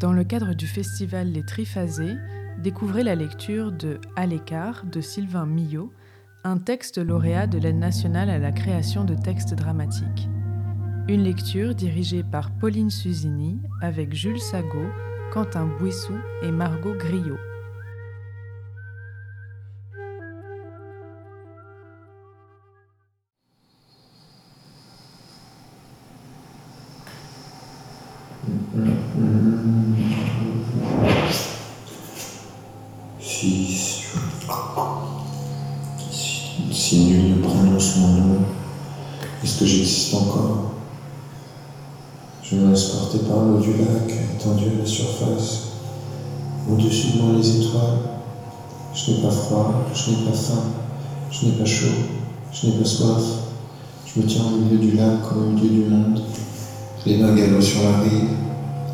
Dans le cadre du festival Les Triphasés, découvrez la lecture de À l'écart de Sylvain Millot, un texte lauréat de l'aide nationale à la création de textes dramatiques. Une lecture dirigée par Pauline Susini avec Jules Sago, Quentin Bouissou et Margot Griot. Je n'ai pas froid, je n'ai pas faim, je n'ai pas chaud, je n'ai pas soif. Je me tiens au milieu du lac comme au milieu du monde. Les mains galop sur la rive,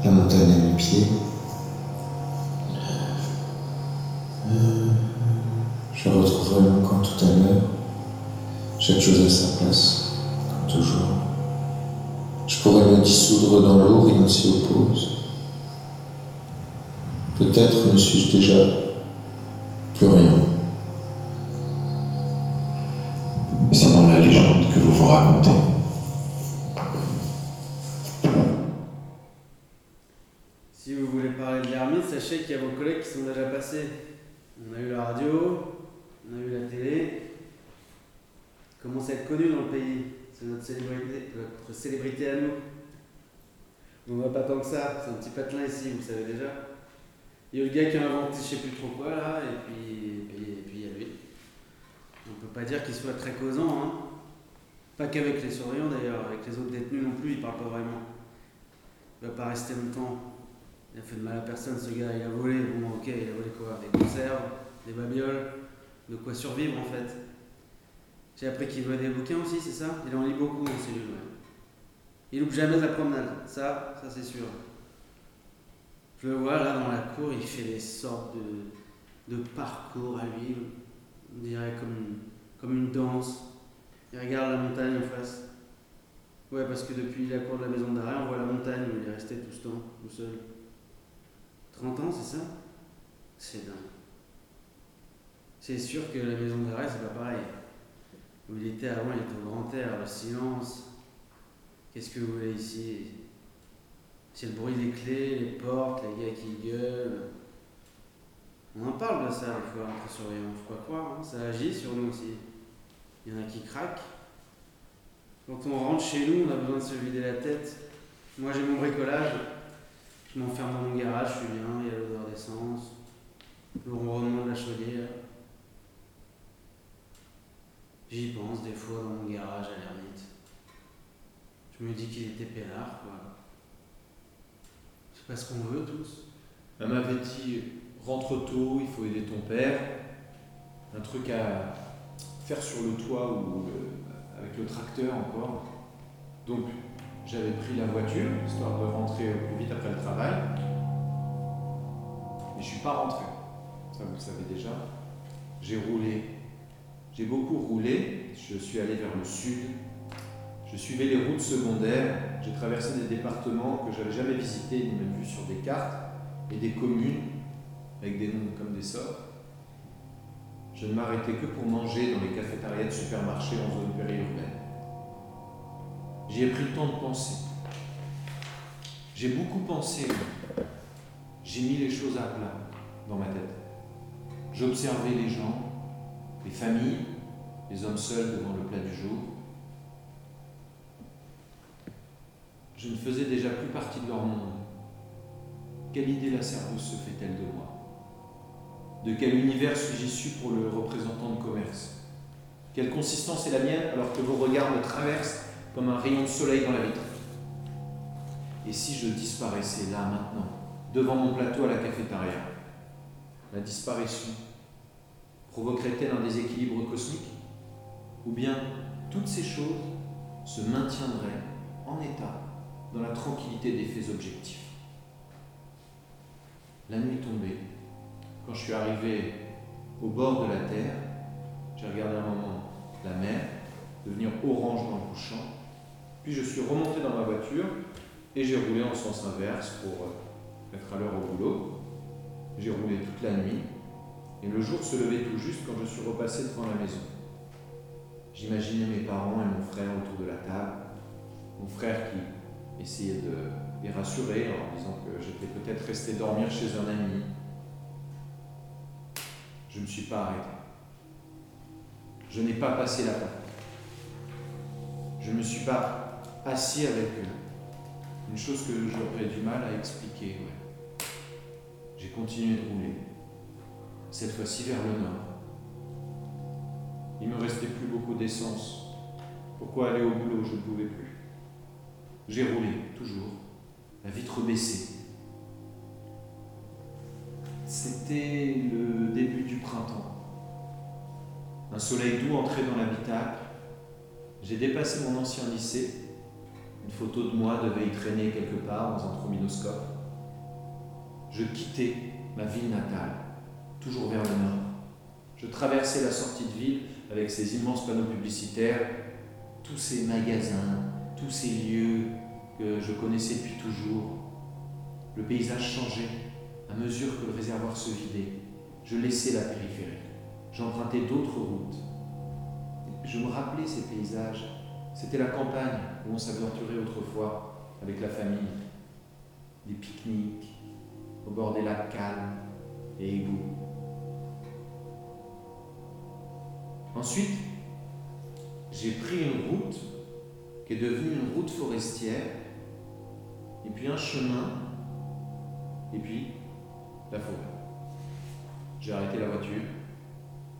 la montagne à mes pieds. Euh, Je retrouverai mon camp tout à l'heure. Chaque chose à sa place, comme toujours. Je pourrais me dissoudre dans l'eau, rien s'y oppose. Peut-être ne suis-je déjà Si vous voulez parler de l'ermite, sachez qu'il y a vos collègues qui sont déjà passés. On a eu la radio, on a eu la télé. Commence à être connu dans le pays? C'est notre célébrité, notre célébrité à nous. On va pas tant que ça, c'est un petit patelin ici, vous le savez déjà. Il y a le gars qui a inventé je sais plus trop quoi là, et puis, et puis, il y a lui. On peut pas dire qu'il soit très causant, hein. Pas qu'avec les surveillants d'ailleurs, avec les autres détenus non plus, il parle pas vraiment. Il va pas rester longtemps. Il a fait de mal à personne ce gars, il a volé, bon ok, il a volé quoi Des conserves, des babioles, de quoi survivre en fait. J'ai appris qu'il volait des bouquins aussi, c'est ça? Il en lit beaucoup en cellule, ouais. Il loupe jamais la promenade, ça, ça c'est sûr. Je le vois là dans la cour, il fait des sortes de, de parcours à lui, on dirait comme comme une danse. Il regarde la montagne en face. Ouais, parce que depuis la cour de la maison d'arrêt, on voit la montagne où il est resté tout ce temps, tout seul. 30 ans, c'est ça? C'est dingue. C'est sûr que la maison d'arrêt, c'est pas pareil. Où il était avant, il était au grand air, le silence. Qu'est-ce que vous voulez ici? C'est le bruit des clés, les portes, les gars qui gueulent. On en parle de ça, des fois, entre surveillants, faut pas croire, hein. ça agit sur nous aussi. Il y en a qui craquent. Quand on rentre chez nous, on a besoin de se vider la tête. Moi, j'ai mon bricolage. Je m'enferme dans mon garage, je suis bien, il y a l'odeur d'essence, le ronronnement de la chaudière. J'y pense des fois dans mon garage à l'ermite. Je me dis qu'il était peinard, quoi. C'est pas ce qu'on veut tous. Elle m'avait dit rentre tôt, il faut aider ton père. Un truc à faire sur le toit ou le- avec le tracteur encore. Donc j'avais pris la voiture, histoire de rentrer au plus vite après le travail. Mais je suis pas rentré. Ça vous le savez déjà. J'ai roulé. J'ai beaucoup roulé. Je suis allé vers le sud. Je suivais les routes secondaires. J'ai traversé des départements que j'avais jamais visités ni même vus sur des cartes et des communes avec des noms comme des sorts. Je ne m'arrêtais que pour manger dans les cafétérias de supermarchés en zone périurbaine. J'y ai pris le temps de penser. J'ai beaucoup pensé. J'ai mis les choses à plat dans ma tête. J'observais les gens, les familles, les hommes seuls devant le plat du jour. Je ne faisais déjà plus partie de leur monde. Quelle idée la serveuse se fait-elle de moi? De quel univers suis-je issu pour le représentant de commerce? Quelle consistance est la mienne alors que vos regards me traversent comme un rayon de soleil dans la vitre. Et si je disparaissais là maintenant, devant mon plateau à la cafétéria La disparition provoquerait-elle un déséquilibre cosmique? Ou bien toutes ces choses se maintiendraient en état dans la tranquillité des faits objectifs? La nuit tombée, quand je suis arrivé au bord de la terre, j'ai regardé un moment la mer devenir orange dans le couchant, Puis je suis remonté dans ma voiture et j'ai roulé en sens inverse pour euh, être à l'heure au boulot. J'ai roulé toute la nuit et le jour se levait tout juste quand je suis repassé devant la maison. J'imaginais mes parents et mon frère autour de la table. Mon frère qui essayait de les rassurer en disant que j'étais peut-être resté dormir chez un ami. Je ne me suis pas arrêté. Je n'ai pas passé la porte. Je ne me suis pas assis avec eux. Une chose que j'aurais du mal à expliquer. J'ai continué de rouler. Cette fois-ci vers le nord. Il me restait plus beaucoup d'essence. Pourquoi aller au boulot Je ne pouvais plus. J'ai roulé, toujours, la vitre baissée. C'était le début du printemps. Un soleil doux entrait dans l'habitacle. J'ai dépassé mon ancien lycée. Une photo de moi devait y traîner quelque part dans un trombinoscope. Je quittais ma ville natale, toujours vers le nord. Je traversais la sortie de ville avec ses immenses panneaux publicitaires, tous ces magasins, tous ces lieux que je connaissais depuis toujours. Le paysage changeait à mesure que le réservoir se vidait. Je laissais la périphérie. J'empruntais d'autres routes. Je me rappelais ces paysages. C'était la campagne on s'aventurait autrefois avec la famille? Des pique-niques au bord des lacs calmes et égouts. Ensuite, j'ai pris une route qui est devenue une route forestière, et puis un chemin, et puis la forêt. J'ai arrêté la voiture,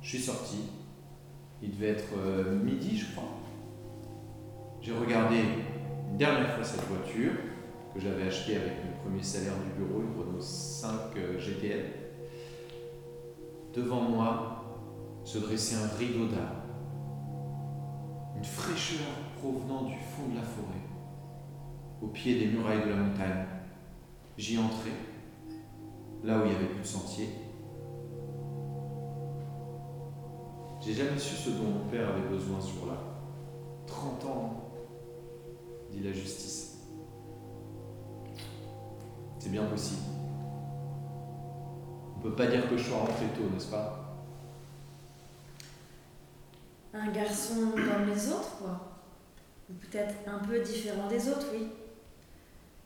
je suis sorti, il devait être euh, midi, je crois. J'ai regardé une dernière fois cette voiture que j'avais achetée avec mon premier salaire du bureau, une Renault 5 euh, GTL. Devant moi se dressait un rideau d'arbres, une fraîcheur provenant du fond de la forêt, au pied des murailles de la montagne. J'y entrais, là où il n'y avait plus de sentier. J'ai jamais su ce dont mon père avait besoin sur là. 30 ans, la justice. C'est bien possible. On peut pas dire que je sois rentré tôt, n'est-ce pas? Un garçon comme les autres, quoi. Ou peut-être un peu différent des autres, oui.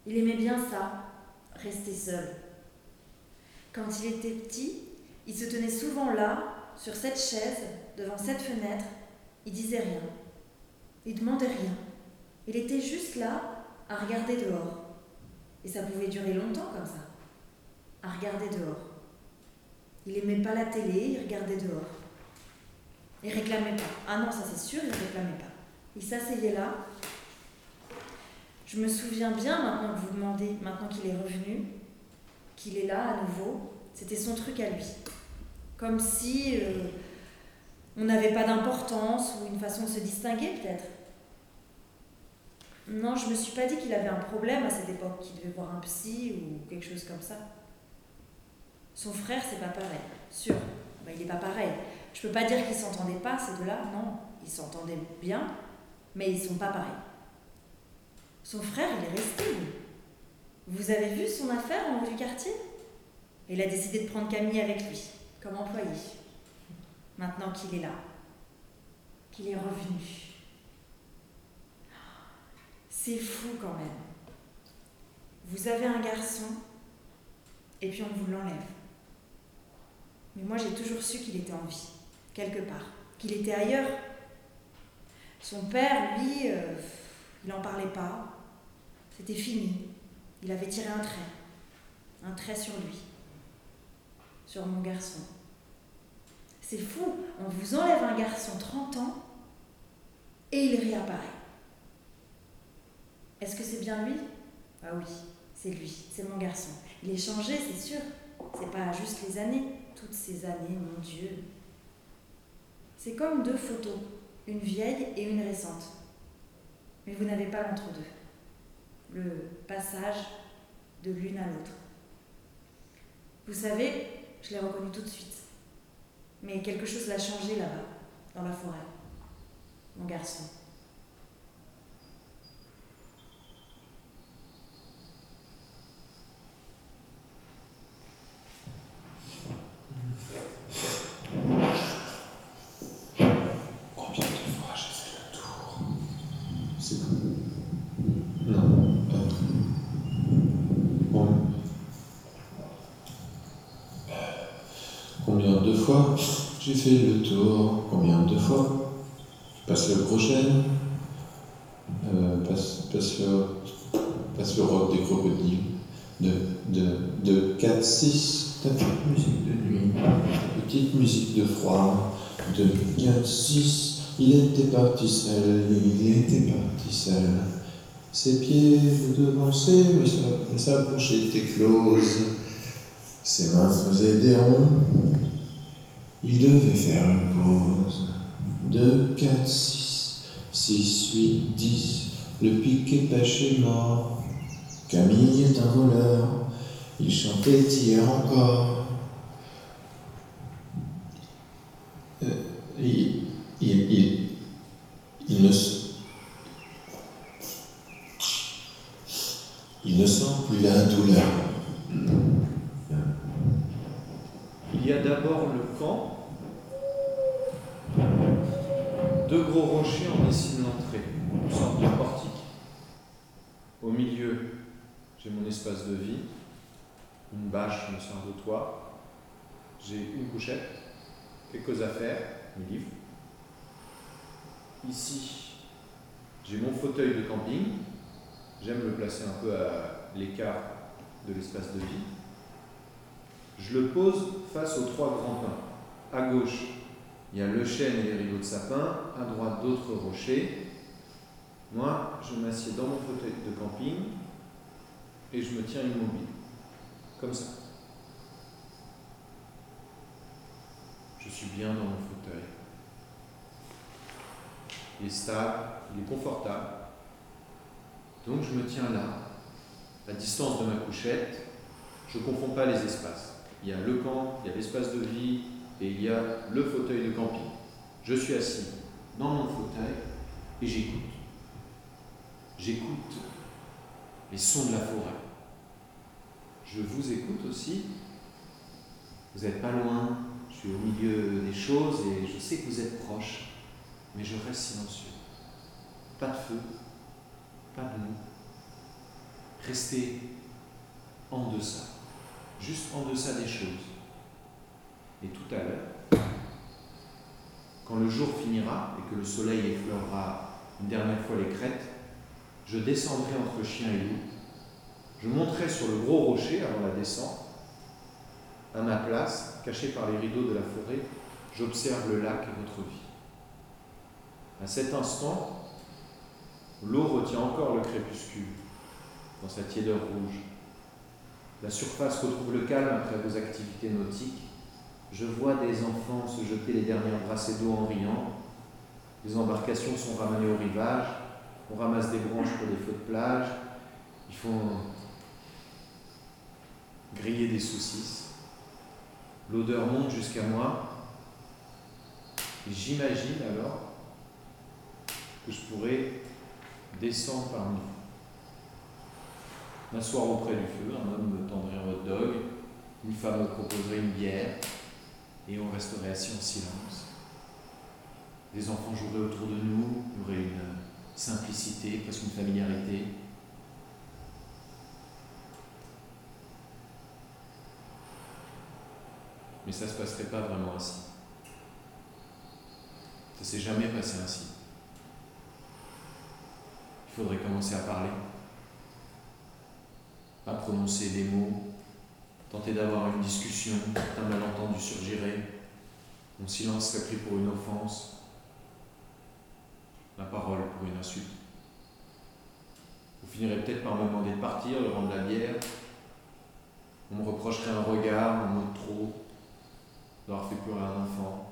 Il aimait bien ça, rester seul. Quand il était petit, il se tenait souvent là, sur cette chaise, devant cette fenêtre. Il disait rien. Il demandait rien. Il était juste là, à regarder dehors. Et ça pouvait durer longtemps comme ça. À regarder dehors. Il aimait pas la télé, il regardait dehors. Il réclamait pas. Ah non, ça c'est sûr, il réclamait pas. Il s'asseyait là. Je me souviens bien maintenant que vous demandez, maintenant qu'il est revenu, qu'il est là à nouveau. C'était son truc à lui. Comme si euh, on n'avait pas d'importance ou une façon de se distinguer peut-être. Non, je me suis pas dit qu'il avait un problème à cette époque, qu'il devait voir un psy ou quelque chose comme ça. Son frère, c'est pas pareil, sûr. Il est pas pareil. Je peux pas dire qu'ils s'entendaient pas, ces deux-là, non. Ils s'entendaient bien, mais ils sont pas pareils. Son frère, il est resté, Vous avez vu son affaire en haut du quartier Il a décidé de prendre Camille avec lui, comme employé. Maintenant qu'il est là, qu'il est revenu. C'est fou quand même. Vous avez un garçon, et puis on vous l'enlève. Mais moi j'ai toujours su qu'il était en vie, quelque part, qu'il était ailleurs. Son père, lui, euh, il n'en parlait pas. C'était fini. Il avait tiré un trait. Un trait sur lui. Sur mon garçon. C'est fou. On vous enlève un garçon 30 ans et il réapparaît. Est-ce que c'est bien lui? Ah oui, c'est lui, c'est mon garçon. Il est changé, c'est sûr. C'est pas juste les années, toutes ces années, mon Dieu. C'est comme deux photos, une vieille et une récente. Mais vous n'avez pas l'entre-deux. Le passage de l'une à l'autre. Vous savez, je l'ai reconnu tout de suite. Mais quelque chose l'a changé là-bas, dans la forêt. Mon garçon. C'est Non. Euh, bon. Combien de fois fait le tour Combien de fois? Passe le prochain. Euh, passe, passe, le, passe le rock des crocodiles. De, de, de 4, 6, petite musique de nuit, petite musique de froid, de 4, 6, il était parti seul, il était parti seul. Ses pieds devançaient, mais sa, sa bouche était close. Ses mains faisaient des ronds. Il devait faire une pause. 2, 4, 6, 6, 8, 10. Le piquet pêché mort. Camille est un voleur. Il chantait hier encore. Euh, il, il, il, il ne se- il ne sent plus la douleur. Il y a d'abord le camp. Deux gros rochers en dessinent l'entrée, une sorte de portique. Au milieu, j'ai mon espace de vie, une bâche me sert de toit. J'ai une couchette, quelques affaires, mes livres. Ici, j'ai mon fauteuil de camping. J'aime le placer un peu à l'écart de l'espace de vie. Je le pose face aux trois grands pins. À gauche, il y a le chêne et les rideaux de sapin. À droite, d'autres rochers. Moi, je m'assieds dans mon fauteuil de camping et je me tiens immobile. Comme ça. Je suis bien dans mon fauteuil. Il est stable, il est confortable. Donc je me tiens là, à distance de ma couchette. Je ne confonds pas les espaces. Il y a le camp, il y a l'espace de vie et il y a le fauteuil de camping. Je suis assis dans mon fauteuil et j'écoute. J'écoute les sons de la forêt. Je vous écoute aussi. Vous n'êtes pas loin, je suis au milieu des choses et je sais que vous êtes proches, mais je reste silencieux. Pas de feu, pas de mots. Restez en deçà, juste en deçà des choses. Et tout à l'heure, quand le jour finira et que le soleil effleurera une dernière fois les crêtes, je descendrai entre chien et loup. Je monterai sur le gros rocher avant la descente. À ma place, caché par les rideaux de la forêt, j'observe le lac et votre vie. À cet instant, l'eau retient encore le crépuscule dans sa tiédeur rouge. La surface retrouve le calme après vos activités nautiques. Je vois des enfants se jeter les dernières brassées d'eau en riant. Les embarcations sont ramenées au rivage. On ramasse des branches pour des feux de plage. Ils font griller des saucisses. L'odeur monte jusqu'à moi. Et j'imagine alors que je pourrais descendre parmi vous. M'asseoir auprès du feu, un homme me tendrait un hot dog, une femme me proposerait une bière, et on resterait assis en silence. Les enfants joueraient autour de nous, il y aurait une simplicité, presque une familiarité. Mais ça ne se passerait pas vraiment ainsi. Ça s'est jamais passé ainsi. Il faudrait commencer à parler, à prononcer des mots, tenter d'avoir une discussion, un malentendu surgirait, mon silence serait pris pour une offense, la parole pour une insulte. Vous finirez peut-être par me demander de partir, de rendre la bière. On me reprocherait un regard, un mot trop, d'avoir fait pleurer un enfant,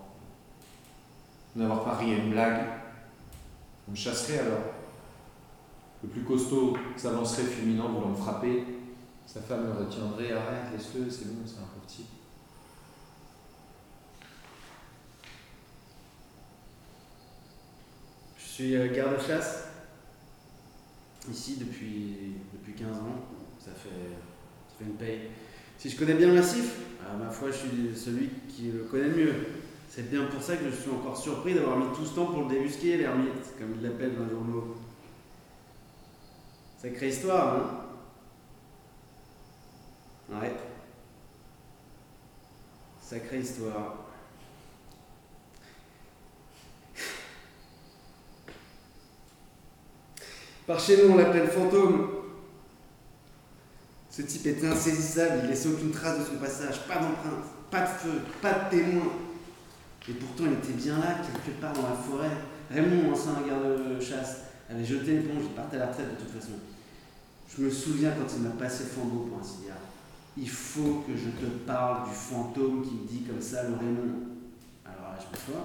ri à une blague. On me chasserait alors. Le plus costaud s'avancerait fulminant voulant me frapper. Sa femme me retiendrait, arrête, laisse-le, c'est bon, c'est un pauvre type. Je suis euh, garde-chasse ici depuis, depuis 15 ans. Ça fait, ça fait une paye. Si je connais bien le massif, à ma foi, je suis celui qui le connaît le mieux. C'est bien pour ça que je suis encore surpris d'avoir mis tout ce temps pour le débusquer, l'ermite, comme ils l'appellent dans les journaux. Sacrée histoire, hein Ouais. Sacrée histoire. Par chez nous, on l'appelle fantôme. Ce type est insaisissable, il laisse aucune trace de son passage, pas d'empreinte, pas de feu, pas de témoin. Et pourtant, il était bien là, quelque part dans la forêt. Raymond, ancien garde-chasse, avait jeté l'éponge, il partait à la retraite de toute façon. Je me souviens quand il m'a passé le flambeau pour ainsi dire. Il faut que je te parle du fantôme qui me dit comme ça le Raymond. Alors là, je m'assois.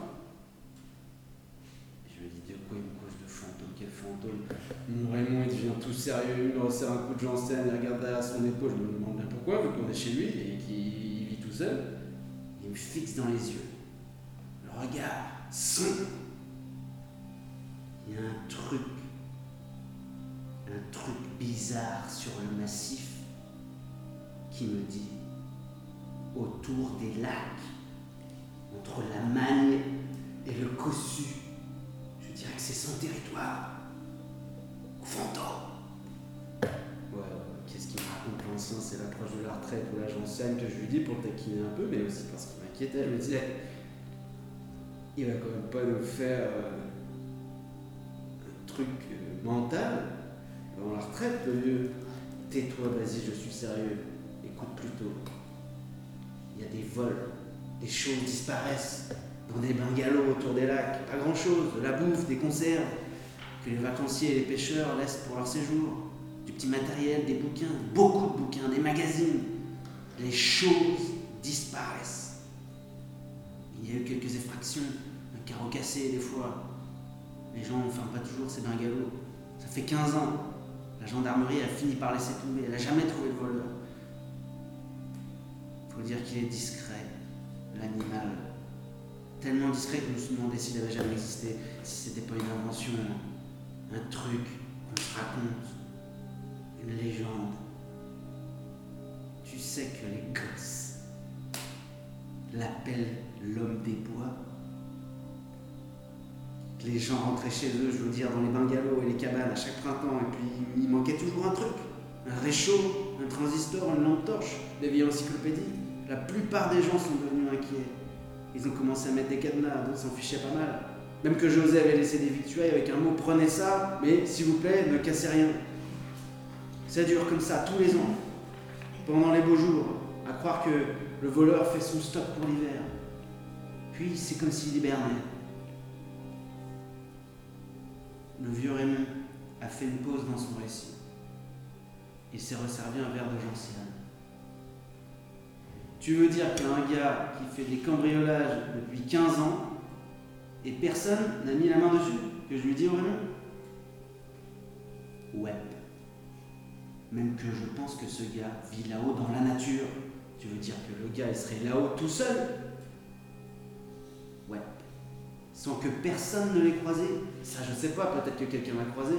Je me dis de quoi il me cause de fantôme Fantôme Mon Raymond, il devient tout sérieux, il me resserre un coup de Janssen, il regarde derrière son épaule. Je me demande bien pourquoi, vu qu'on est chez lui et qu'il vit tout seul. Il me fixe dans les yeux. Le regard sombre. Il y a un truc, un truc bizarre sur le massif qui me dit autour des lacs, entre la Magne et le Cossu, je dirais que c'est son territoire. Fantôme. Ouais, qu'est-ce qu'il me raconte l'ancien C'est l'approche de la retraite ou la j'enseigne que je lui dis pour le taquiner un peu, mais aussi parce qu'il m'inquiétait. Je me disais, il va quand même pas nous faire euh, un truc euh, mental avant la retraite, le vieux. Tais-toi, vas-y, je suis sérieux. Écoute plutôt. Il y a des vols, des choses disparaissent dans des bungalows autour des lacs. Pas grand-chose, de la bouffe, des conserves que les vacanciers et les pêcheurs laissent pour leur séjour. Du petit matériel, des bouquins, beaucoup de bouquins, des magazines. Les choses disparaissent. Il y a eu quelques effractions, un carreau cassé des fois. Les gens ferment pas toujours ces bungalows. Ça fait 15 ans. La gendarmerie a fini par laisser tomber. Elle n'a jamais trouvé le voleur. Faut dire qu'il est discret, l'animal. Tellement discret que me suis demandé s'il avait jamais existé, si c'était pas une invention, un truc qu'on se raconte, une légende. Tu sais que les gosses l'appellent l'homme des bois. Les gens rentraient chez eux, je veux dire, dans les bungalows et les cabanes à chaque printemps, et puis il manquait toujours un truc. Un réchaud, un transistor, une lampe torche, des vieilles encyclopédies. La plupart des gens sont devenus inquiets. Ils ont commencé à mettre des cadenas, d'autres s'en fichaient pas mal. Même que José avait laissé des victuailles avec un mot prenez ça, mais s'il vous plaît, ne cassez rien. Ça dure comme ça tous les ans, pendant les beaux jours, à croire que le voleur fait son stock pour l'hiver. Puis c'est comme s'il hibernait. Le vieux Raymond a fait une pause dans son récit. Il s'est resservi un verre de gentiane. Tu veux dire qu'il y a un gars qui fait des cambriolages depuis 15 ans et personne n'a mis la main dessus Que je lui dis au Raymond Ouais. Même que je pense que ce gars vit là-haut dans la nature. Tu veux dire que le gars il serait là-haut tout seul Ouais. Sans que personne ne l'ait croisé Ça je sais pas, peut-être que quelqu'un l'a croisé.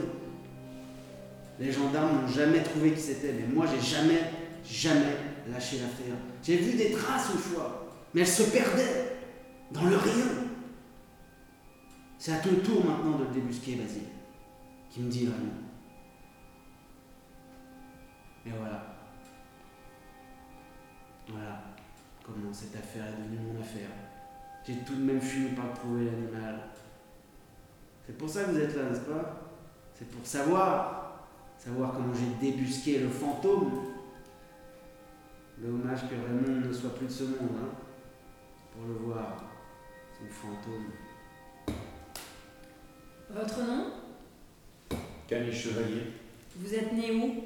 Les gendarmes n'ont jamais trouvé qui c'était, mais moi j'ai jamais, jamais lâché l'affaire. J'ai vu des traces une fois, mais elles se perdaient dans le rien. C'est à ton tour maintenant de le débusquer, Basile, qui me dit vraiment. Et voilà. Voilà comment cette affaire est devenue mon affaire. J'ai tout de même fini par trouver l'animal. C'est pour ça que vous êtes là, n'est-ce pas? C'est pour savoir, savoir comment j'ai débusqué le fantôme. Dommage que Raymond ne soit plus de ce monde, hein, pour le voir, son fantôme. Votre nom? Camille Chevalier, Vous êtes né où?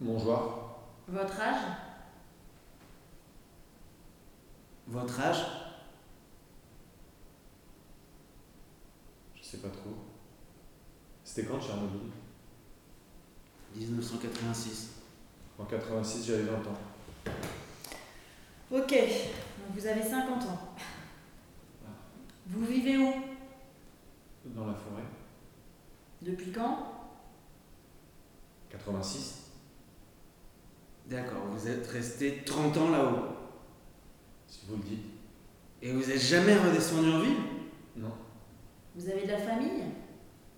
Montjoie, Votre âge? Votre âge? Je sais pas trop. C'était quand Tchernobyl? 1986. En 86, j'avais 20 ans. Ok, donc vous avez 50 ans. Vous vivez où? Dans la forêt. Depuis quand? 86 D'accord, vous êtes resté 30 ans là-haut. Si vous le dites. Et vous êtes jamais redescendu en ville? Non. Vous avez de la famille?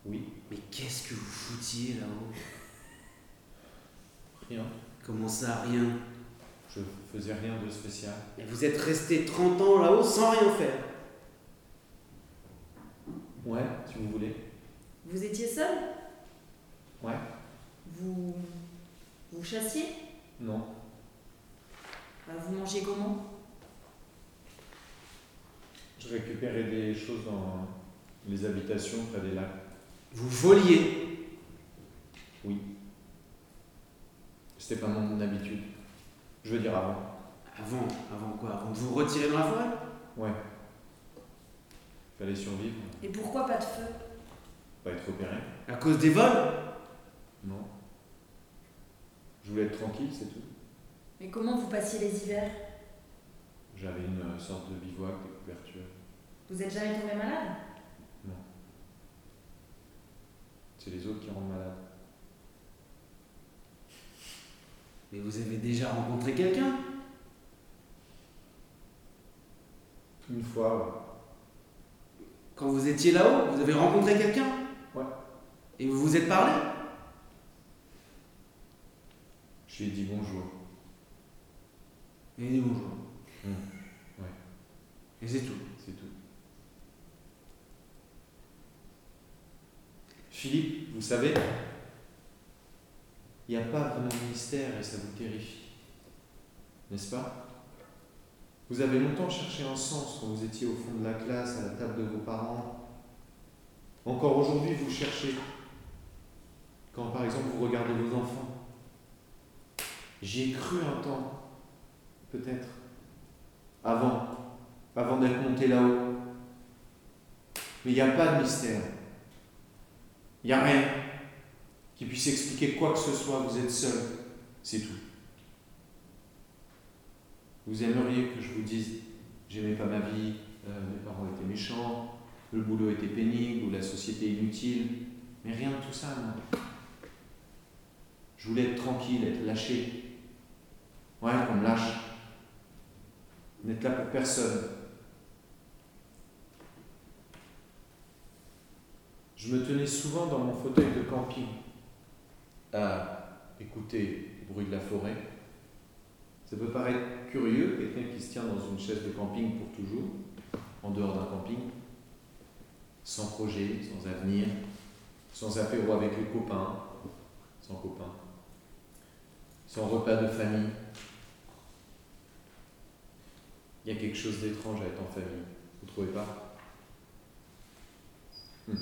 Oui, Mais qu'est-ce que vous foutiez là-haut? Rien. Comment ça, rien? Je faisais rien de spécial. Et Vous êtes resté 30 ans là-haut sans rien faire? Ouais, si vous voulez. Vous étiez seul? Ouais. Vous. Vous chassiez? Non. Bah, Vous mangez comment? Je récupérais des choses dans les habitations près des lacs. Vous voliez? Oui. C'était pas mon habitude. Je veux dire avant. Avant, avant quoi? Avant de vous retirer dans la forêt? Ouais. Fallait survivre, Et pourquoi pas de feu? Pas être opéré. À cause des vols? Non. Je voulais être tranquille, c'est tout. Mais comment vous passiez les hivers? J'avais une euh, sorte de bivouac, des couvertures. Vous êtes jamais tombé malade? C'est les autres qui rendent malade. Mais vous avez déjà rencontré quelqu'un? Une fois, ouais. Quand vous étiez là-haut, vous avez rencontré quelqu'un Ouais. Et vous vous êtes parlé je lui ai dit bonjour. Et dit bonjour. Hum, ouais. Et c'est tout. C'est tout. Philippe, vous savez, il n'y a pas vraiment de mystère et ça vous terrifie. N'est-ce pas? Vous avez longtemps cherché un sens quand vous étiez au fond de la classe, à la table de vos parents. Encore aujourd'hui, vous cherchez. Quand par exemple vous regardez vos enfants. J'y ai cru un temps, peut-être, avant, avant d'être monté là-haut. Mais il n'y a pas de mystère. Il n'y a rien qui puisse expliquer quoi que ce soit. Vous êtes seul. C'est tout. Vous aimeriez que je vous dise j'aimais pas ma vie, euh, mes parents étaient méchants, le boulot était pénible ou la société inutile. Mais rien de tout ça, non. Je voulais être tranquille, être lâché. Ouais, qu'on me lâche. N'être là pour personne. Je me tenais souvent dans mon fauteuil de camping à écouter le bruit de la forêt. Ça peut paraître curieux, quelqu'un qui se tient dans une chaise de camping pour toujours, en dehors d'un camping, sans projet, sans avenir, sans apéro avec les copains, sans copains, sans repas de famille. Il y a quelque chose d'étrange à être en famille, vous trouvez pas? Hmm.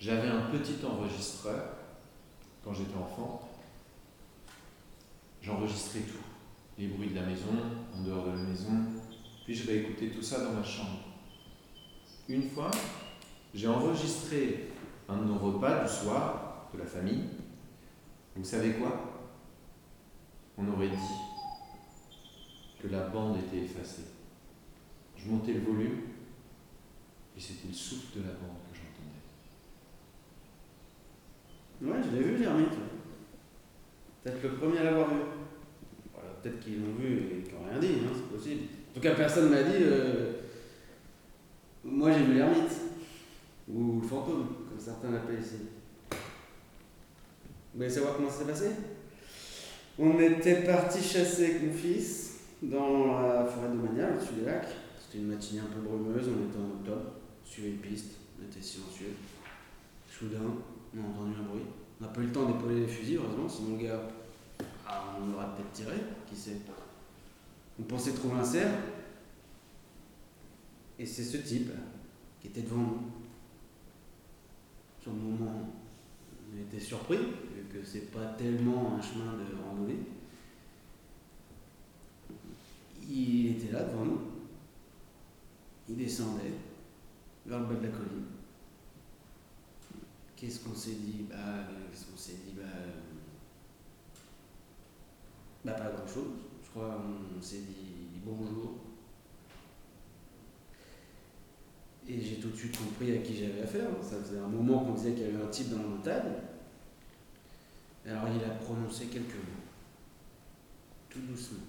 J'avais un petit enregistreur quand j'étais enfant. J'enregistrais tout. Les bruits de la maison, en dehors de la maison. Puis je réécoutais tout ça dans ma chambre. Une fois, j'ai enregistré un de nos repas du soir de la famille. Vous savez quoi? On aurait dit que la bande était effacée. Je montais le volume et c'était le souffle de la bande que j'entendais. Ouais, je l'ai vu, l'ermite. Peut-être le premier à l'avoir vu. Peut-être qu'ils l'ont vu et qu'ils n'ont rien dit, hein, c'est possible. En tout cas, personne m'a dit. euh, Moi, j'ai vu l'ermite. Ou le fantôme, comme certains l'appellent ici. Vous voulez savoir comment ça s'est passé? On était parti chasser avec mon fils dans la forêt de Mania, au-dessus des lacs. C'était une matinée un peu brumeuse, on était en octobre, on suivait une piste, on était silencieux. Soudain, on a entendu un bruit. On n'a pas eu le temps d'épauler les fusils, heureusement, sinon le gars, ah, on aurait peut-être tiré, qui sait. On pensait trouver un cerf, et c'est ce type qui était devant nous. Sur le moment, on était surpris, vu que c'est pas tellement un chemin de randonnée. Il était là devant nous. Il descendait vers le bas de la colline. Qu'est-ce qu'on s'est dit? Bah, qu'est-ce qu'on s'est dit? Bah, pas grand-chose. Je crois on s'est dit bonjour. Et j'ai tout de suite compris à qui j'avais affaire. Ça faisait un moment qu'on disait qu'il y avait un type dans la montagne. Alors il a prononcé quelques mots. Tout doucement.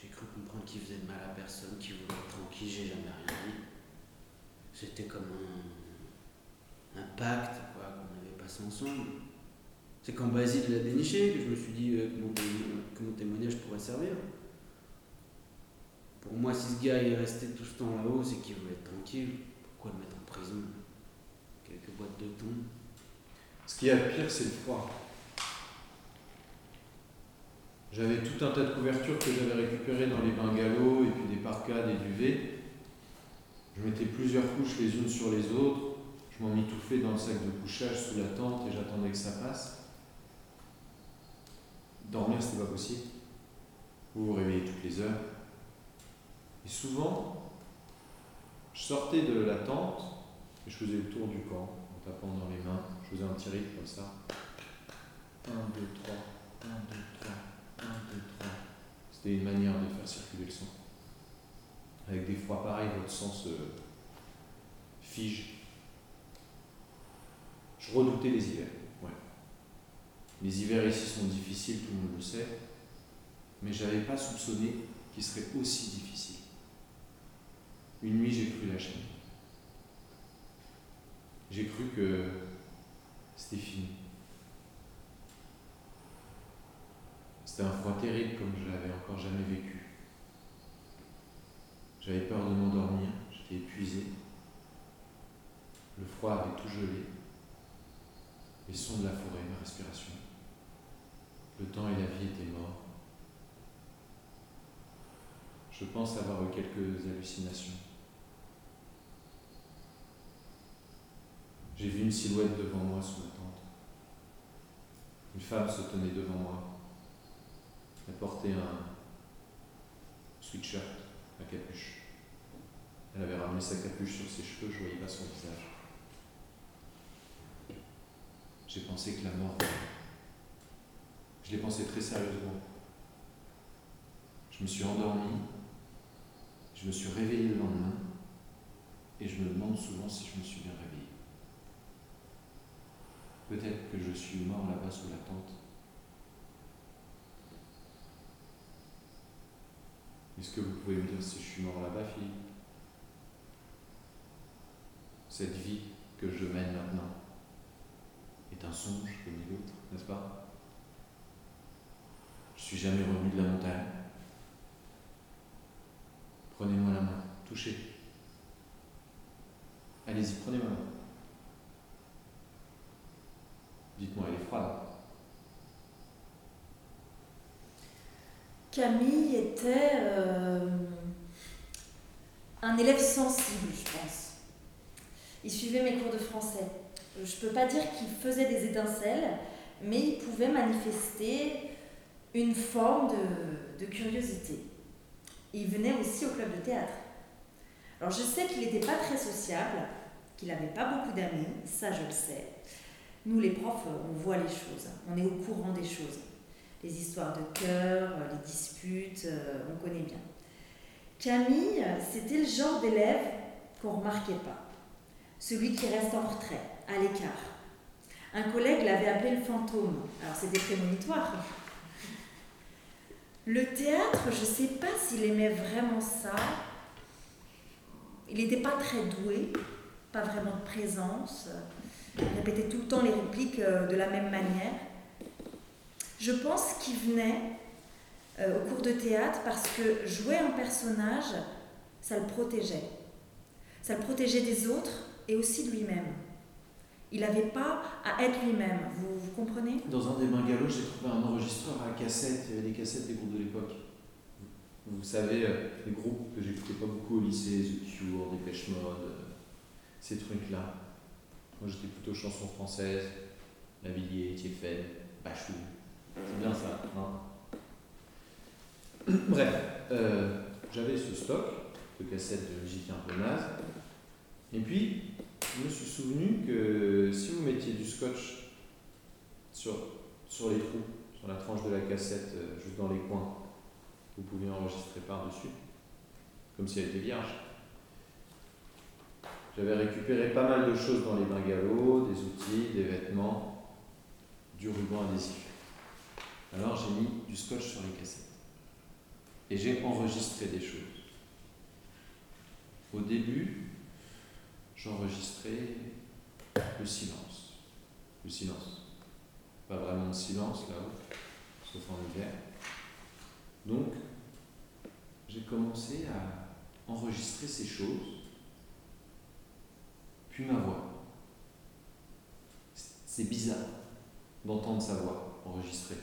J'ai cru comprendre qu'il faisait de mal à personne, qu'il voulait être tranquille. J'ai c'était comme un, un pacte quoi, qu'on avait passé ensemble. C'est quand Basile l'a déniché que je me suis dit que, mon, témoignage pourrait servir. Pour moi, si ce gars est resté tout ce temps là-haut, c'est qu'il voulait être tranquille. Pourquoi le mettre en prison? Quelques boîtes de thon. Ce qui est pire, c'est le froid. J'avais tout un tas de couvertures que j'avais récupérées dans les bungalows et puis des parkas, des duvets. Je mettais plusieurs couches les unes sur les autres. Je m'en m'étouffais dans le sac de couchage sous la tente et j'attendais que ça passe. Dormir, c'était pas possible. Vous vous réveillez toutes les heures. Et souvent, je sortais de la tente et je faisais le tour du camp en tapant dans les mains. Je faisais un petit rythme comme ça. 1, 2, 3, 1, 2, 3, 1, 2, 3. C'était une manière de faire circuler le sang. Avec des fois pareil, votre sang se fige. Je redoutais les hivers. Les hivers ici sont difficiles, tout le monde le sait. Mais je n'avais pas soupçonné qu'ils seraient aussi difficiles. Une nuit, j'ai cru lâcher. J'ai cru que c'était fini. C'était un froid terrible comme je l'avais encore jamais vécu. J'avais peur de m'endormir, j'étais épuisé. Le froid avait tout gelé. Les sons de la forêt, ma respiration. Le temps et la vie étaient morts. Je pense avoir eu quelques hallucinations. J'ai vu une silhouette devant moi sous la tente. Une femme se tenait devant moi. Elle portait un sweatshirt à capuche. Elle avait ramené sa capuche sur ses cheveux, je ne voyais pas son visage. J'ai pensé que la mort. Je l'ai pensé très sérieusement. Je me suis endormi, je me suis réveillé le lendemain, et je me demande souvent si je me suis bien réveillé. Peut-être que je suis mort là-bas sous la tente. Est-ce que vous pouvez me dire si je suis mort là-bas, Philippe? Cette vie que je mène maintenant est un songe comme l'autre, n'est-ce pas? Suis jamais revenu de la montagne. Prenez-moi la main, touchez. Allez-y, prenez ma main. Dites-moi, elle est froide. Camille était euh, un élève sensible, je pense. Il suivait mes cours de français. Je ne peux pas dire qu'il faisait des étincelles, mais il pouvait manifester une forme de, curiosité. Il venait aussi au club de théâtre. Alors je sais qu'il n'était pas très sociable, qu'il n'avait pas beaucoup d'amis, ça je le sais. Nous les profs, on voit les choses, on est au courant des choses les histoires de cœur, les disputes, euh, on connaît bien. Camille, c'était le genre d'élève qu'on ne remarquait pas. Celui qui reste en retrait, à l'écart. Un collègue l'avait appelé le fantôme. Alors c'était prémonitoire. Le théâtre, je ne sais pas s'il aimait vraiment ça. Il n'était pas très doué, pas vraiment de présence. Il répétait tout le temps les répliques euh, de la même manière. Je pense qu'il venait euh, au cours de théâtre parce que jouer un personnage, ça le protégeait. Ça le protégeait des autres et aussi de lui-même. Il n'avait pas à être lui-même, vous, vous, comprenez? Dans un des bungalows, j'ai trouvé un enregistreur à cassette. Il y avait des cassettes des groupes de l'époque. Vous savez, euh, les groupes que j'écoutais pas beaucoup au lycée, The Cure, Dépêche Mode, euh, ces trucs-là. Moi j'étais plutôt chanson française, Lavillier, Thiéphène, Bachou. C'est bien ça, hein Bref, euh, j'avais ce stock de cassettes de musique un peu naze. Et puis, je me suis souvenu que si vous mettiez du scotch sur, sur les trous, sur la tranche de la cassette, euh, juste dans les coins, vous pouviez enregistrer par-dessus, comme si elle était vierge. J'avais récupéré pas mal de choses dans les bungalows, des outils, des vêtements, du ruban adhésif. Alors j'ai mis du scotch sur les cassettes. Et j'ai enregistré des choses. Au début, j'enregistrais le silence. Le silence. Pas vraiment de silence là-haut, sauf en hiver. Donc, j'ai commencé à enregistrer ces choses, puis ma voix. C'est bizarre d'entendre sa voix enregistrée.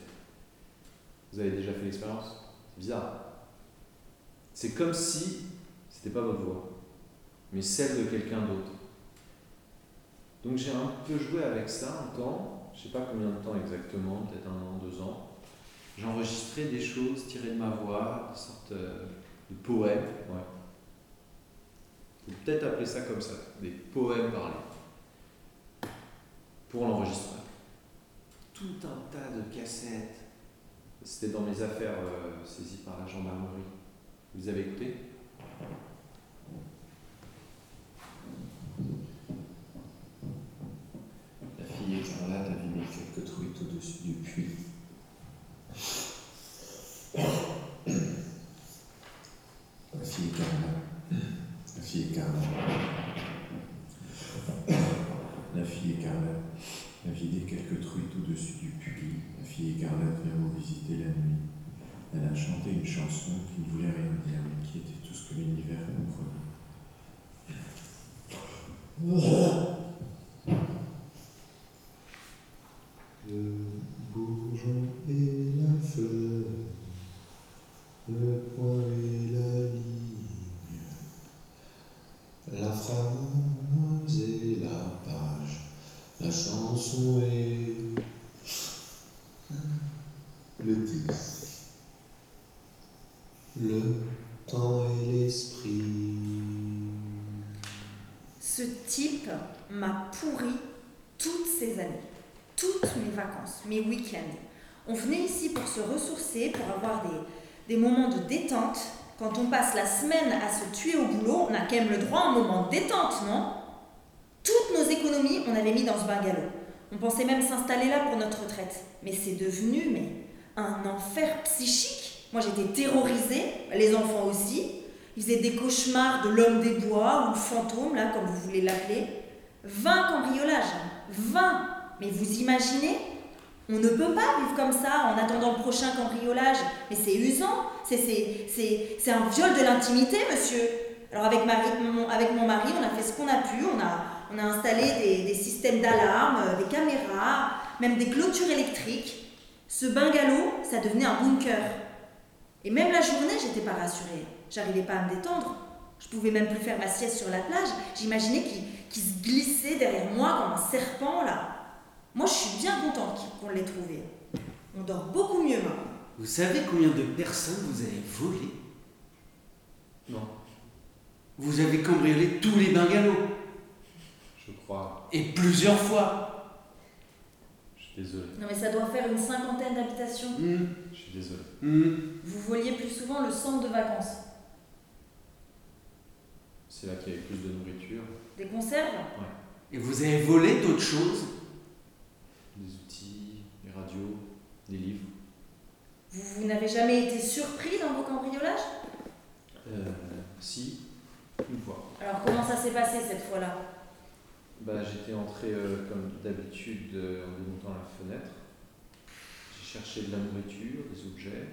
Vous avez déjà fait l'expérience? C'est bizarre. C'est comme si c'était pas votre voix, mais celle de quelqu'un d'autre. Donc j'ai un peu joué avec ça un temps, je sais pas combien de temps exactement, peut-être un an, deux ans. J'enregistrais des choses tirées de ma voix, des sortes euh, de poèmes, ouais. Vous peut-être appeler ça comme ça, des poèmes parlés. Pour l'enregistrement. Tout un tas de cassettes. C'était dans mes affaires euh, saisies par la gendarmerie. Vous avez écouté du puits. La fille écarlate. La fille écarlate. La fille écarlate a vidé quelques truites au-dessus du puits. La fille écarlate vient vous visiter la nuit. Elle a chanté une chanson qui ne voulait rien dire, mais qui était tout ce que l'univers comprenait. Le bourgeon et la fleur, le point et la ligne, la phrase et la page, la chanson et le disque, le temps et l'esprit. Ce type m'a pourri toutes ces années, toutes mes vacances, mes week-ends. On venait ici pour se ressourcer, pour avoir des, des moments de détente. Quand on passe la semaine à se tuer au boulot, on a quand même le droit à un moment de détente, non? Toutes nos économies, on avait mis dans ce bungalow. On pensait même s'installer là pour notre retraite. Mais c'est devenu mais, un enfer psychique. Moi j'étais terrorisée, les enfants aussi. Ils faisaient des cauchemars de l'homme des bois ou le fantôme, là, comme vous voulez l'appeler. 20 cambriolages. 20 Mais vous imaginez On ne peut pas vivre comme ça en attendant le prochain cambriolage. Mais c'est usant. C'est- un viol de l'intimité, monsieur. Alors avec, Marie- mon, avec mon mari, on a fait ce qu'on a pu. On a, on a installé des, des systèmes d'alarme, euh, des caméras, même des clôtures électriques. Ce bungalow, ça devenait un bunker. Et même la journée, j'étais pas rassurée. J'arrivais pas à me détendre. Je pouvais même plus faire ma sieste sur la plage. J'imaginais qu'il se glissait derrière moi comme un serpent là. Moi, je suis bien contente qu'on l'ait trouvé. On dort beaucoup mieux maintenant. Vous savez combien de personnes vous avez volé Non, Vous avez cambriolé tous les bungalows? je crois. Et plusieurs fois? Je suis désolé. Non, mais ça doit faire une cinquantaine d'habitations. Hmm, suis désolé. hmm. Vous voliez plus souvent le centre de vacances. C'est là qu'il y avait plus de nourriture, Des conserves Et vous avez volé d'autres choses? Des outils, des radios, des livres. Vous, vous n'avez jamais été surpris dans vos cambriolages? Euh, si, une fois. Alors, comment ça s'est passé cette fois-là? Bah, j'étais entré euh, comme d'habitude euh, en démontant la fenêtre. J'ai cherché de la nourriture, des objets.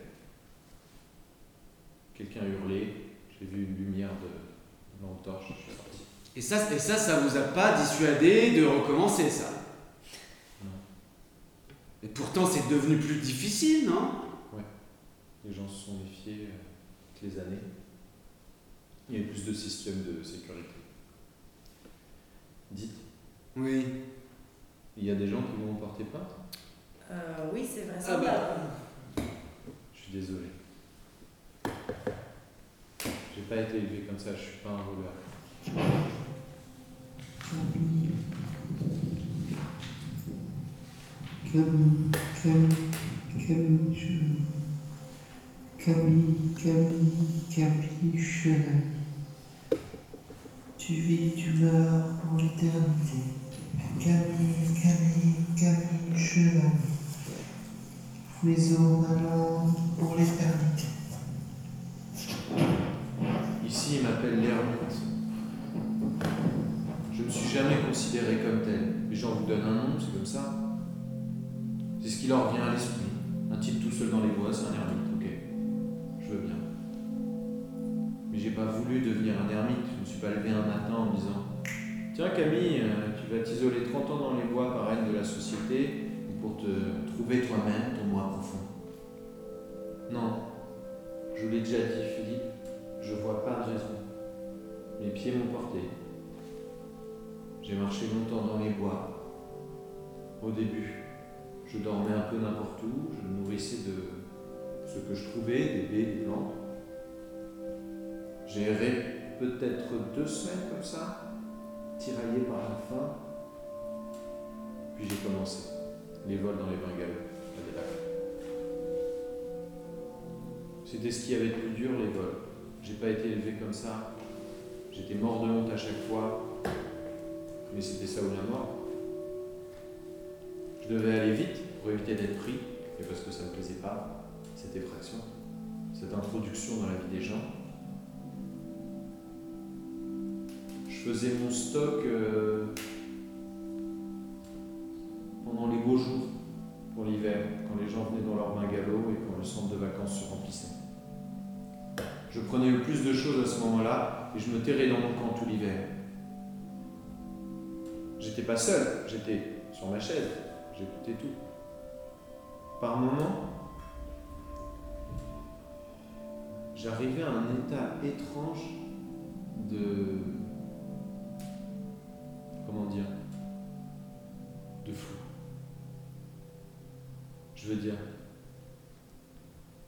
Quelqu'un a hurlé. J'ai vu une lumière de lampe torche. Je suis sorti. et ça, et ça, ça vous a pas dissuadé de recommencer ça? Non. Et pourtant, c'est devenu plus difficile, non? Les gens se sont méfiés euh, avec les années. Il y avait plus de systèmes de sécurité. Dites, Oui. il y a des gens qui vont porter plainte? Euh, Oui, c'est vrai. Ah bah. Je suis désolé. J'ai pas été élevé comme ça, je suis pas un voleur. Camille, Camille, Camille, je... Camille, Camille, Camille, Cheval. Tu vis, tu meurs pour l'éternité. Camille, Camille, Camille, Cheval. Malin pour l'éternité. Ici, il m'appelle l'ermite. Je me suis jamais considéré comme tel. Les gens vous donnent un nom, c'est comme ça. C'est ce qui leur vient à l'esprit. Un type tout seul dans les bois, c'est un ermite, ok. Je veux bien. Mais j'ai pas voulu devenir un ermite. Je me suis pas levé un matin en me disant Tiens Camille, euh, tu vas t'isoler 30 ans dans les bois par de la société pour te trouver toi-même, profond. Non, je l'ai déjà dit Philippe, je vois pas de raison. Mes pieds m'ont porté. J'ai marché longtemps dans les bois. Au début, je dormais un peu n'importe où, je nourrissais de ce que je trouvais, des baies, des plantes. J'ai erré peut-être deux semaines comme ça, tiraillé par la faim. Puis j'ai commencé les vols dans les bungalows. C'était ce qu'il y avait de plus dur, les vols. J'ai pas été élevé comme ça. J'étais mort de honte à chaque fois. Mais c'était ça ou la mort. Je devais aller vite pour éviter d'être pris, et parce que ça ne me plaisait pas, cette effraction, cette introduction dans la vie des gens. Je faisais mon stock euh, pendant les beaux jours, pour l'hiver, quand les gens venaient dans leur bungalow et quand le centre de vacances se remplissait. Je prenais le plus de choses à ce moment-là et je me terrais dans mon camp tout l'hiver. J'étais pas seul, j'étais sur ma chaise, j'écoutais tout. Par moments, j'arrivais à un état étrange de. Comment dire De flou. Je veux dire,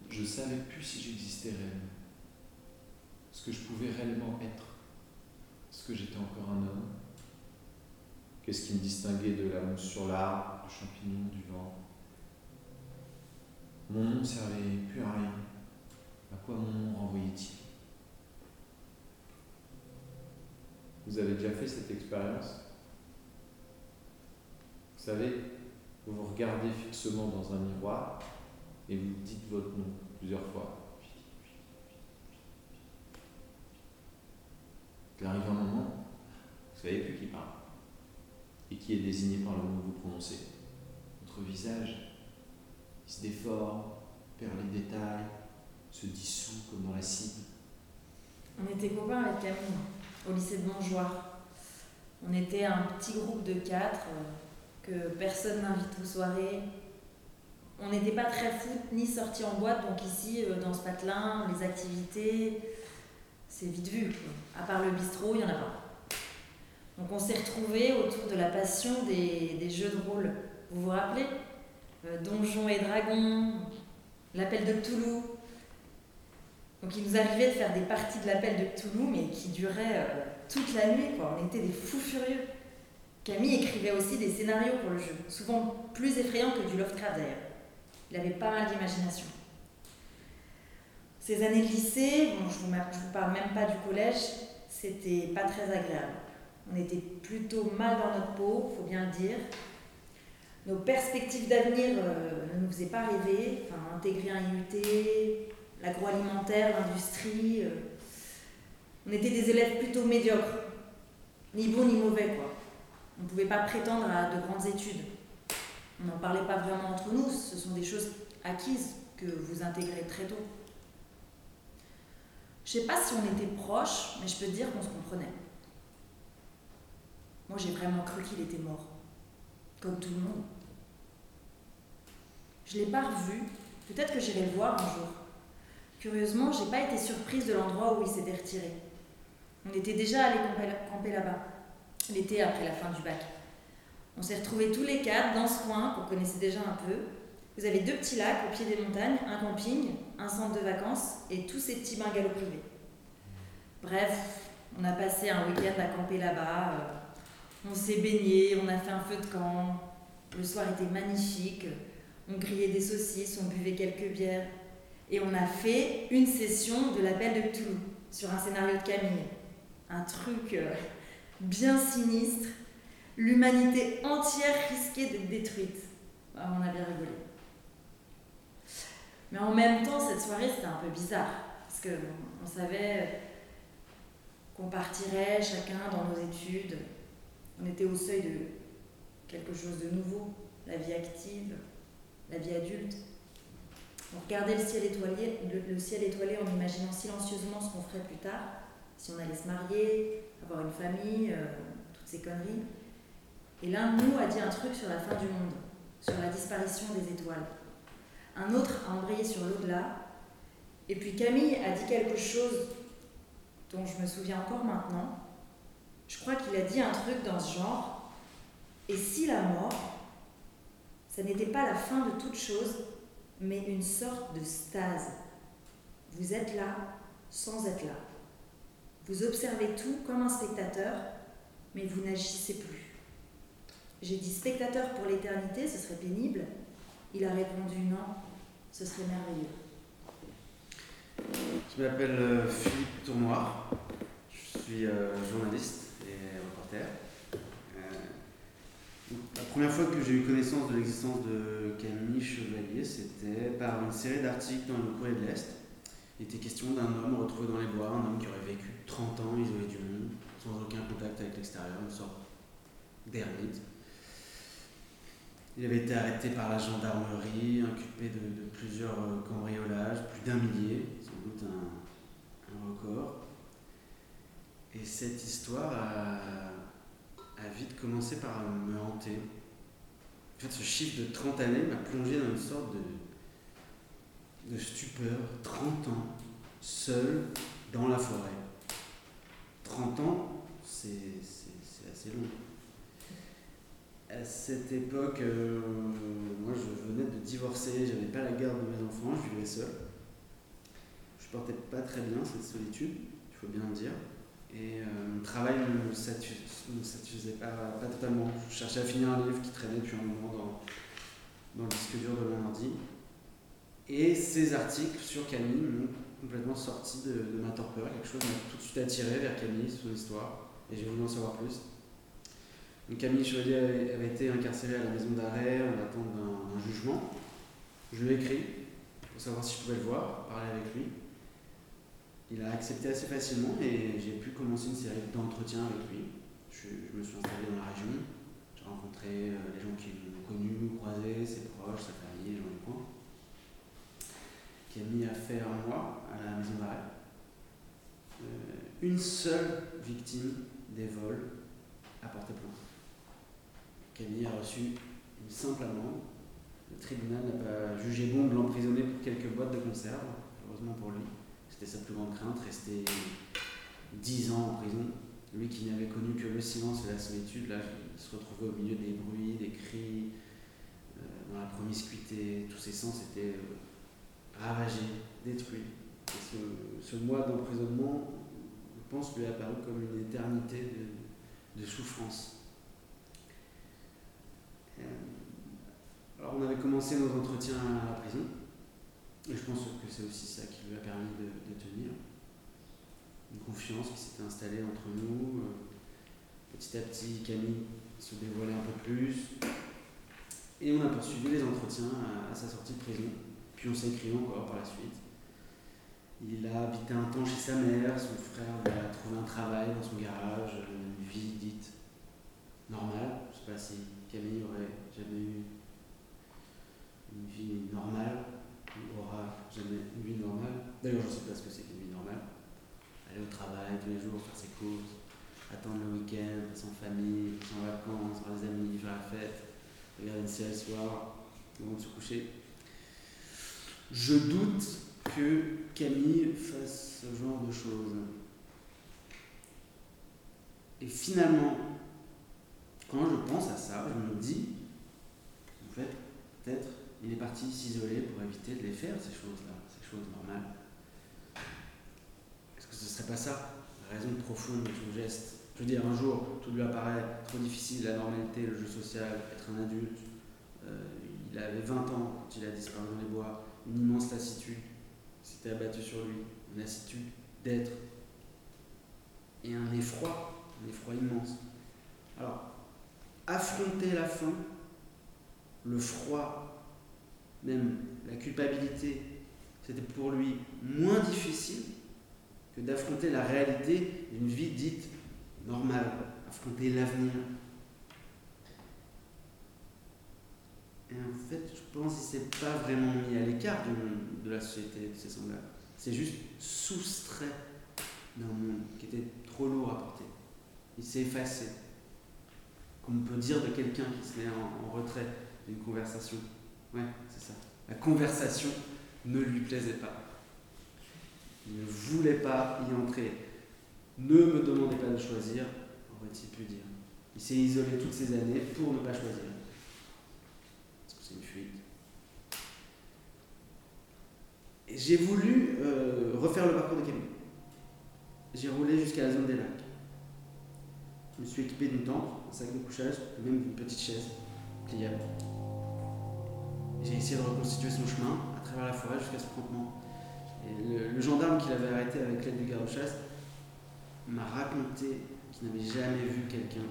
je savais plus si j'existais réellement. Que je pouvais réellement être. Est-ce que j'étais encore un homme Qu'est-ce qui me distinguait de la mousse sur l'arbre, du champignon, du vent? Mon nom servait plus à rien. À quoi mon nom renvoyait-il? Vous avez déjà fait cette expérience? Vous savez, vous vous regardez fixement dans un miroir et vous dites votre nom plusieurs fois. Il arrive un moment, vous savez plus qui parle et qui est désigné par le mot que vous prononcez. Votre visage, il se déforme, perd les détails, se dissout comme dans la cible. On était copains avec Camille au lycée de Montjoie. On était un petit groupe de quatre euh, que personne n'invite aux soirées. On n'était pas très foot ni sortis en boîte, donc ici, euh, dans ce patelin, les activités, c'est vite vu. À part le bistrot, il n'y en a pas. Donc on s'est retrouvés autour de la passion des, des jeux de rôle. Vous vous rappelez? Euh, Donjons et Dragons, l'appel de Cthulhu. Donc il nous arrivait de faire des parties de l'appel de Cthulhu, mais qui duraient euh, toute la nuit. Quoi. On était des fous furieux. Camille écrivait aussi des scénarios pour le jeu, souvent plus effrayants que du Lovecraft d'ailleurs. Il avait pas mal d'imagination. Ces années de lycée, bon, je ne vous, parle même pas du collège, c'était pas très agréable. On était plutôt mal dans notre peau, faut bien le dire. Nos perspectives d'avenir euh, ne nous faisaient pas rêver. Enfin, intégrer un IUT, l'agroalimentaire, l'industrie. euh, on était des élèves plutôt médiocres. Ni bons ni mauvais, quoi. On ne pouvait pas prétendre à de grandes études. On n'en parlait pas vraiment entre nous, ce sont des choses acquises que vous intégrez très tôt. Je sais pas si on était proches, mais je peux te dire qu'on se comprenait. Moi, j'ai vraiment cru qu'il était mort, comme tout le monde. Je l'ai pas revu, peut-être que j'irai le voir un jour. Curieusement, j'ai pas été surprise de l'endroit où il s'était retiré. On était déjà allés camper là-bas, l'été après la fin du bac. On s'est retrouvés tous les quatre dans ce coin qu'on connaissait déjà un peu. Vous avez deux petits lacs au pied des montagnes, un camping, un centre de vacances et tous ces petits bungalows privés. Bref, on a passé un week-end à camper là-bas. euh, On s'est baigné, on a fait un feu de camp. Le soir était magnifique. On grillait des saucisses, on buvait quelques bières. Et on a fait une session de l'appel de Cthulhu sur un scénario de Camille. Un truc euh, bien sinistre. L'humanité entière risquait d'être détruite. Ah, on a bien rigolé. Mais en même temps, cette soirée, c'était un peu bizarre. Parce que on savait qu'on partirait chacun dans nos études. On était au seuil de quelque chose de nouveau, la vie active, la vie adulte. On regardait le ciel étoilé, le, le ciel étoilé en imaginant silencieusement ce qu'on ferait plus tard, si on allait se marier, avoir une famille, euh, toutes ces conneries. Et l'un de nous a dit un truc sur la fin du monde, sur la disparition des étoiles. Un autre a embrayé sur l'au-delà. Et puis Camille a dit quelque chose dont je me souviens encore maintenant. Je crois qu'il a dit un truc dans ce genre. Et si la mort, ça n'était pas la fin de toute chose, mais une sorte de stase. Vous êtes là sans être là. Vous observez tout comme un spectateur, mais vous n'agissez plus. J'ai dit spectateur pour l'éternité, ce serait pénible. Il a répondu non, ce serait merveilleux. Je m'appelle euh, Philippe Tournoir, je suis euh, journaliste et reporter. Euh, la première fois que j'ai eu connaissance de l'existence de Camille Chevalier, c'était par une série d'articles dans le Courrier de l'Est. Il était question d'un homme retrouvé dans les bois, un homme qui aurait vécu 30 ans isolé du monde, sans aucun contact avec l'extérieur, une sorte d'ermite. Il avait été arrêté par la gendarmerie, inculpé de, plusieurs euh, cambriolages, plus d'un millier, sans doute un, record. Et cette histoire a, vite commencé par me hanter. En fait, ce chiffre de 30 années m'a plongé dans une sorte de, de stupeur. 30 ans, seul, dans la forêt. 30 ans, c'est assez long à cette époque, euh, moi je venais de divorcer, j'avais pas la garde de mes enfants, je vivais seul. Je portais pas très bien cette solitude, il faut bien le dire. Et euh, mon travail ne me satisfaisait pas, pas, totalement. Je cherchais à finir un livre qui traînait depuis un moment dans, dans le disque dur de mon ordi. Et ces articles sur Camille m'ont complètement sorti de, de, ma torpeur. Quelque chose m'a tout de suite attiré vers Camille, son histoire. Et j'ai voulu en savoir plus. Camille Chevalier avait, été incarcéré à la maison d'arrêt en attente d'un jugement. Je lui ai écrit pour savoir si je pouvais le voir, parler avec lui. Il a accepté assez facilement et j'ai pu commencer une série d'entretiens avec lui. Je, je, me suis installé dans la région, j'ai rencontré euh, les gens qui l'ont connu, croisé, ses proches, sa famille, les gens du coin. Camille a fait un mois à la maison d'arrêt. Euh, une seule victime des vols a porté plainte. Camille a reçu une simple amende. Le tribunal n'a pas jugé bon de l'emprisonner pour quelques boîtes de conserve, heureusement pour lui. C'était sa plus grande crainte, rester 10 ans en prison. Lui qui n'avait connu que le silence et la solitude, là, il se retrouvait au milieu des bruits, des cris, euh, dans la promiscuité. Tous ses sens étaient euh, ravagés, détruits. Ce, mois d'emprisonnement, je pense, lui a apparu comme une éternité de souffrance. On avait commencé nos entretiens à la prison, et je pense que c'est aussi ça qui lui a permis de, tenir. Une confiance qui s'était installée entre nous. Petit à petit, Camille se dévoilait un peu plus. Et on a poursuivi les entretiens à, sa sortie de prison. Puis on s'est écrit encore par la suite. Il a habité un temps chez sa mère, son frère a trouvé un travail dans son garage, une vie dite normale. Je ne sais pas si Camille aurait jamais eu une vie normale, ou aura jamais une vie normale. D'ailleurs, je ne sais pas ce que c'est qu'une vie normale. Aller au travail tous les jours, faire ses courses, attendre le week-end, sans famille, sans vacances, sans les amis, faire la fête, regarder une série le soir, avant de se coucher. Je doute que Camille fasse ce genre de choses. Et finalement, quand je pense à ça, je me dis, en fait, peut-être il est parti s'isoler pour éviter de les faire, ces choses-là, ces choses normales. Est-ce que ce ne serait pas ça, la raison profonde de son geste? Je veux dire, un jour, tout lui apparaît trop difficile, la normalité, le jeu social, être un adulte. Euh, il avait 20 ans quand il a disparu dans les bois, une immense lassitude s'était abattue sur lui, une lassitude d'être, et un effroi, un effroi immense. Alors, affronter la faim, le froid, même la culpabilité, c'était pour lui moins difficile que d'affronter la réalité d'une vie dite normale, affronter l'avenir. Et en fait, je pense qu'il ne s'est pas vraiment mis à l'écart de, la société de ses semblables. C'est juste soustrait d'un monde qui était trop lourd à porter. Il s'est effacé. Comme on peut dire de quelqu'un qui se met en, en retrait d'une conversation. Ouais. La conversation ne lui plaisait pas. Il ne voulait pas y entrer. Ne me demandez pas de choisir, aurait-il pu dire. Il s'est isolé toutes ces années pour ne pas choisir. Parce que c'est une fuite? J'ai voulu euh, refaire le parcours de Camille. J'ai roulé jusqu'à la zone des lacs. Je me suis équipé d'une tente, un sac de couchage, même d'une petite chaise pliable. J'ai essayé de reconstituer son chemin à travers la forêt jusqu'à ce campement. Le, le gendarme qui l'avait arrêté avec l'aide du garde-chasse m'a raconté qu'il n'avait jamais vu quelqu'un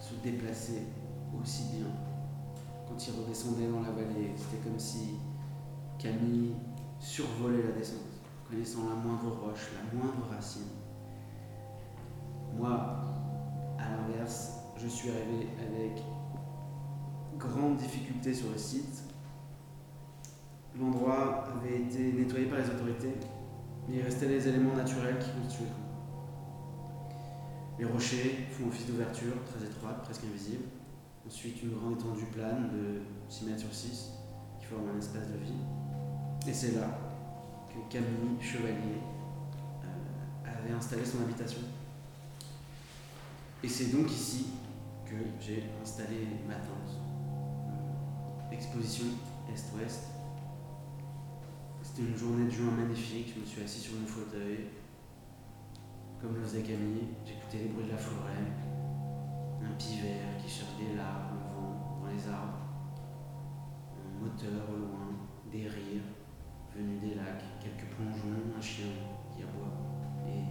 se déplacer aussi bien quand il redescendait dans la vallée. C'était comme si Camille survolait la descente, connaissant la moindre roche, la moindre racine. Moi, à l'inverse, je suis arrivé avec grande difficulté sur le site. L'endroit avait été nettoyé par les autorités, mais il restait les éléments naturels qui constituaient le camp. Les rochers font office d'ouverture, très étroite, presque invisible. Ensuite, une grande étendue plane de 6 mètres sur 6 qui forme un espace de vie. Et c'est là que Camille Chevalier euh, avait installé son habitation. Et c'est donc ici que j'ai installé ma tente. Exposition Est-Ouest. C'était une journée de juin magnifique, je me suis assis sur mon fauteuil. Comme le faisait Camille, j'écoutais les bruits de la forêt, un pivert qui cherche des larmes au vent dans les arbres, un moteur au loin, des rires venus des lacs, quelques plongeons, un chien qui aboie, et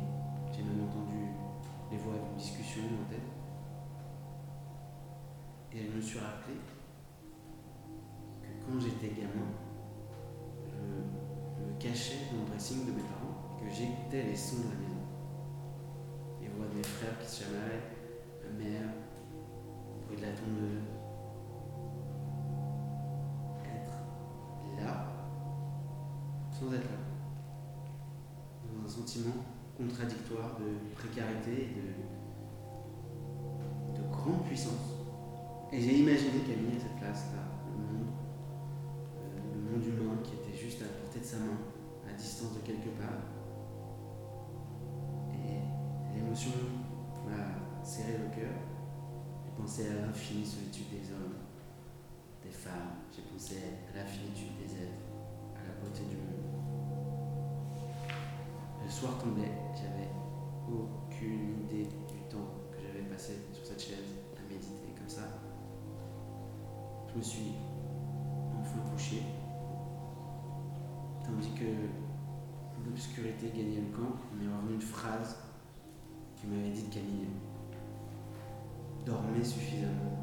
j'ai même entendu les voix d'une discussion en tête. Et je me suis rappelé que quand j'étais gamin, cachais dans le dressing de mes parents que j'écoutais les sons de la maison. Les voix de mes frères qui se chamaillent, ma mère, le bruit de la tondeuse. Être là, sans être là. Dans un sentiment contradictoire de précarité et de, de grande puissance. Et j'ai imaginé Camille à cette place-là, le monde, euh, le monde humain qui était juste à la portée de sa main, à distance de quelque part. Et l'émotion m'a serré le cœur. J'ai pensé à l'infinie solitude des hommes, des femmes. J'ai pensé à la finitude des êtres, à la beauté du monde. Le soir tombait, j'avais aucune idée du temps que j'avais passé sur cette chaise à méditer comme ça. Je me suis enfin couché, tandis que l'obscurité gagnait le camp, m'est revenu une phrase qui m'avait dit de Camille Dormez suffisamment.